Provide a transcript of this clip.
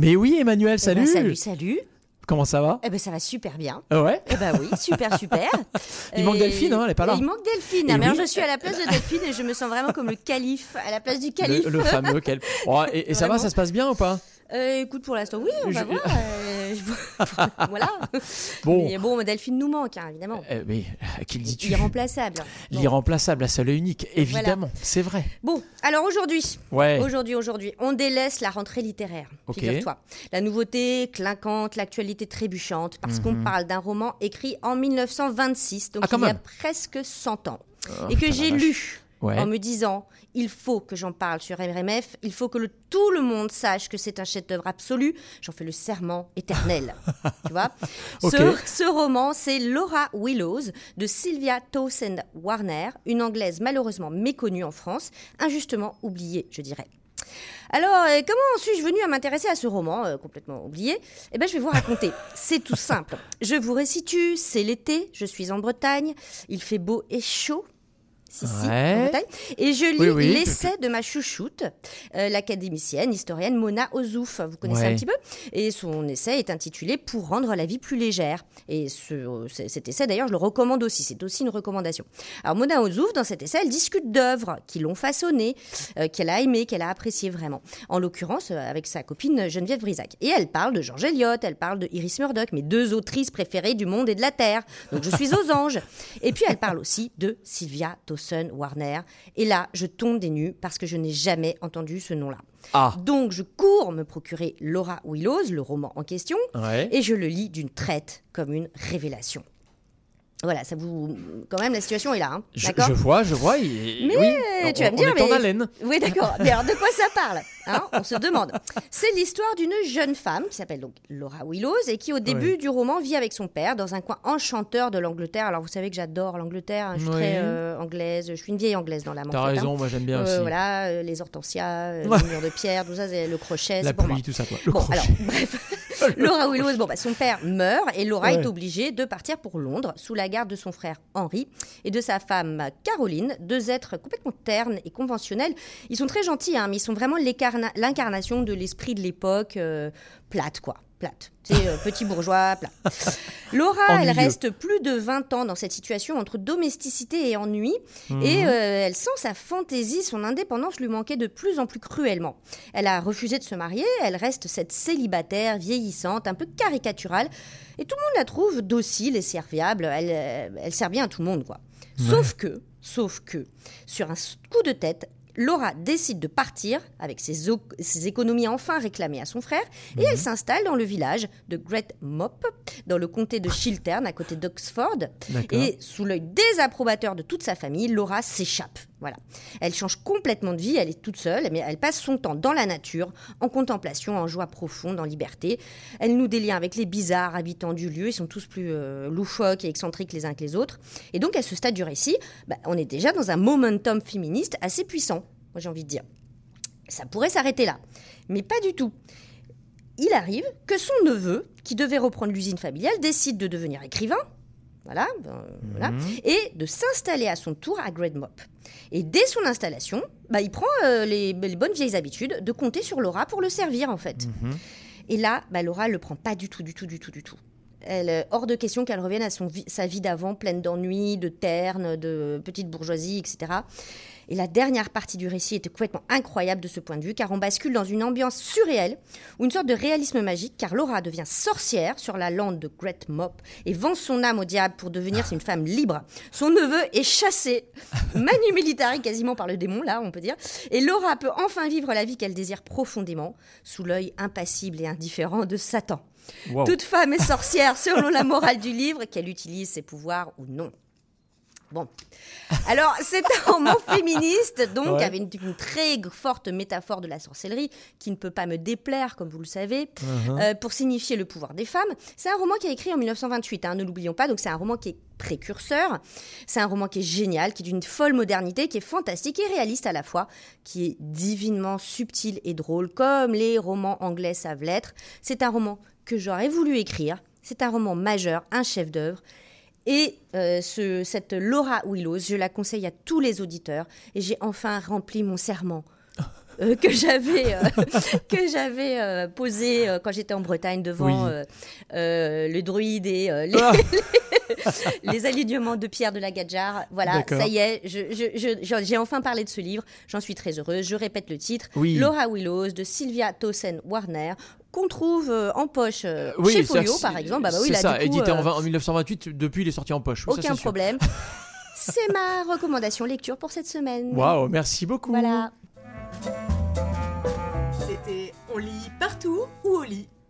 Mais oui, Emmanuel, Eh ben, salut. salut, salut. Comment ça va? Eh ben, ça va super bien. Ouais. Eh ben oui, super, super. Il manque Delphine, hein, elle est pas là. Il manque Delphine. Mais alors, oui. je suis à la place de Delphine et je me sens vraiment comme le calife, à la place du calife. Le, le fameux quel. Oh, et, et ça va, ça se passe bien ou pas? Euh, écoute, pour l'instant, oui, on va voir. euh, je- voilà. Bon. Mais bon, Delphine nous manque, hein, évidemment. Eh, mais euh, qui dis-tu Irremplaçable. Bon. L'irremplaçable, la seule et unique, évidemment, c'est vrai. Bon, alors aujourd'hui, Ouais. Aujourd'hui, aujourd'hui, on délaisse la rentrée littéraire. Ok. Figure-toi. La nouveauté clinquante, l'actualité trébuchante, parce qu'on parle d'un roman écrit en 1926, donc Mhm. Ah, il y a presque 100 ans, Oh, et que j'ai lu Ouais. en me disant il faut que j'en parle sur RMF, il faut que le- tout le monde sache que c'est un chef-d'œuvre absolu. J'en fais le serment éternel. tu vois? Ce, ce roman, c'est Laura Willows de Sylvia Townsend Warner, une anglaise malheureusement méconnue en France, injustement oubliée, je dirais. Alors, euh, comment suis-je venue à m'intéresser à ce roman, euh, complètement oublié? Eh bien, je vais vous raconter. C'est tout simple. Je vous resitue, c'est l'été, je suis en Bretagne, il fait beau et chaud. Si, si, Ouais. Bretagne. Et je lis Oui, oui. l'essai de ma chouchoute, euh, l'académicienne, historienne Mona Ozouf. Vous connaissez Ouais. un petit peu? Et son essai est intitulé Pour rendre la vie plus légère. Et ce- c- cet essai, d'ailleurs, je le recommande aussi. C'est aussi une recommandation. Alors, Mona Ozouf, dans cet essai, elle discute d'œuvres qui l'ont façonnée, euh, qu'elle a aimées, qu'elle a appréciées vraiment. En l'occurrence, euh, avec sa copine Geneviève Brisac. Et elle parle de George Eliot, elle parle de Iris Murdoch, mes deux autrices préférées du monde et de la Terre. Donc, je suis aux anges. Et puis, elle parle aussi de Sylvia Dawson Warner. Et là, je tombe des nues parce que je n'ai jamais entendu ce nom-là. Ah. Donc, je cours me procurer Laura Willows, le roman en question, Ouais. et je le lis d'une traite comme une révélation. Voilà, ça vous. Quand même, la situation est là, hein, Je, vois, je vois. il- Mais oui, tu vas me dire, est en mais- haleine. Oui, d'accord. Mais alors, de quoi ça parle hein On se demande. C'est l'histoire d'une jeune femme qui s'appelle donc Laura Willows et qui, au début du roman, vit avec son père dans un coin enchanteur de l'Angleterre. Alors, vous savez que j'adore l'Angleterre. hein, je suis Oui. très euh, anglaise. Je suis une vieille anglaise dans en T'as hein. raison, moi j'aime bien Euh, aussi. Voilà, euh, les hortensias, euh, les murs de pierre, tout ça, le crochet, La c'est pour moi. pluie, tout ça, quoi. Le Bon, crochet. alors, bref, Laura Willows, bon, bah, son père meurt et Laura Ouais. est obligée de partir pour Londres sous la garde de son frère Henry et de sa femme Caroline, deux êtres complètement ternes et conventionnels. Ils sont très gentils, hein, mais ils sont vraiment l'incarnation de l'esprit de l'époque, euh, plate, quoi. Plate. C'est euh, petit bourgeois, plat. Laura, elle reste plus de 20 ans dans cette situation entre domesticité et ennui. Mhm. Et euh, elle sent sa fantaisie, son indépendance lui manquer de plus en plus cruellement. Elle a refusé de se marier, elle reste cette célibataire vieillissante, un peu caricaturale, et tout le monde la trouve docile et serviable. Elle, euh, elle sert bien à tout le monde, quoi. Sauf que, sauf que, sur un coup de tête, Laura décide de partir avec ses, économies enfin réclamées à son frère et elle s'installe dans le village de Great Mop, dans le comté de Chiltern, à côté d'Oxford. Et sous l'œil désapprobateur de toute sa famille, Laura s'échappe. Voilà. Elle change complètement de vie, elle est toute seule, mais elle passe son temps dans la nature, en contemplation, en joie profonde, en liberté. Elle noue des liens avec les bizarres habitants du lieu, ils sont tous plus euh, loufoques et excentriques les uns que les autres. Et donc, à ce stade du récit, bah, on est déjà dans un momentum féministe assez puissant, moi j'ai envie de dire. Ça pourrait s'arrêter là, mais pas du tout. Il arrive que son neveu, qui devait reprendre l'usine familiale, décide de devenir écrivain, voilà, ben, voilà, et de s'installer à son tour à Great Mop. Et dès son installation, bah, il prend euh, les, les bonnes vieilles habitudes de compter sur Laura pour le servir en fait. Mhm. Et là, bah, Laura le prend pas du tout, du tout, du tout, du tout. Elle, euh, hors de question qu'elle revienne à son sa vie d'avant, pleine d'ennuis, de ternes, de petite bourgeoisie, etc. Et la dernière partie du récit était complètement incroyable de ce point de vue, car on bascule dans une ambiance surréelle, ou une sorte de réalisme magique, car Laura devient sorcière sur la lande de Great Mop et vend son âme au diable pour devenir une femme libre. Son neveu est chassé, manu militari quasiment par le démon, là, on peut dire. Et Laura peut enfin vivre la vie qu'elle désire profondément, sous l'œil impassible et indifférent de Satan. Wow. Toute femme est sorcière selon la morale du livre, qu'elle utilise ses pouvoirs ou non. Bon. Alors, c'est un roman féministe, donc, Ouais. avec une, une très forte métaphore de la sorcellerie, qui ne peut pas me déplaire, comme vous le savez, Uh-huh. euh, pour signifier le pouvoir des femmes. C'est un roman qui est écrit en 1928, hein, ne l'oublions pas, donc c'est un roman qui est précurseur. C'est un roman qui est génial, qui est d'une folle modernité, qui est fantastique et réaliste à la fois, qui est divinement subtil et drôle, comme les romans anglais savent l'être. C'est un roman que j'aurais voulu écrire. C'est un roman majeur, un chef-d'œuvre. Et euh, ce- cette Laura Willows, je la conseille à tous les auditeurs. Et j'ai enfin rempli mon serment euh, que j'avais que j'avais posé quand j'étais en Bretagne devant le druide et les, ah. les alignements de pierre de la Gadjar. Voilà, ça y est, j'ai enfin parlé de ce livre. J'en suis très heureuse. Je répète le titre. Laura Willows de Sylvia Tosen Warner qu'on trouve euh, en poche euh, chez Folio, par exemple. Bah, bah oui, c'est ça, édité en, euh, en, 1928, depuis il est sorti en poche. aucun problème. c'est ma recommandation lecture pour cette semaine. Waouh, merci beaucoup. Voilà. C'était On lit partout ou au lit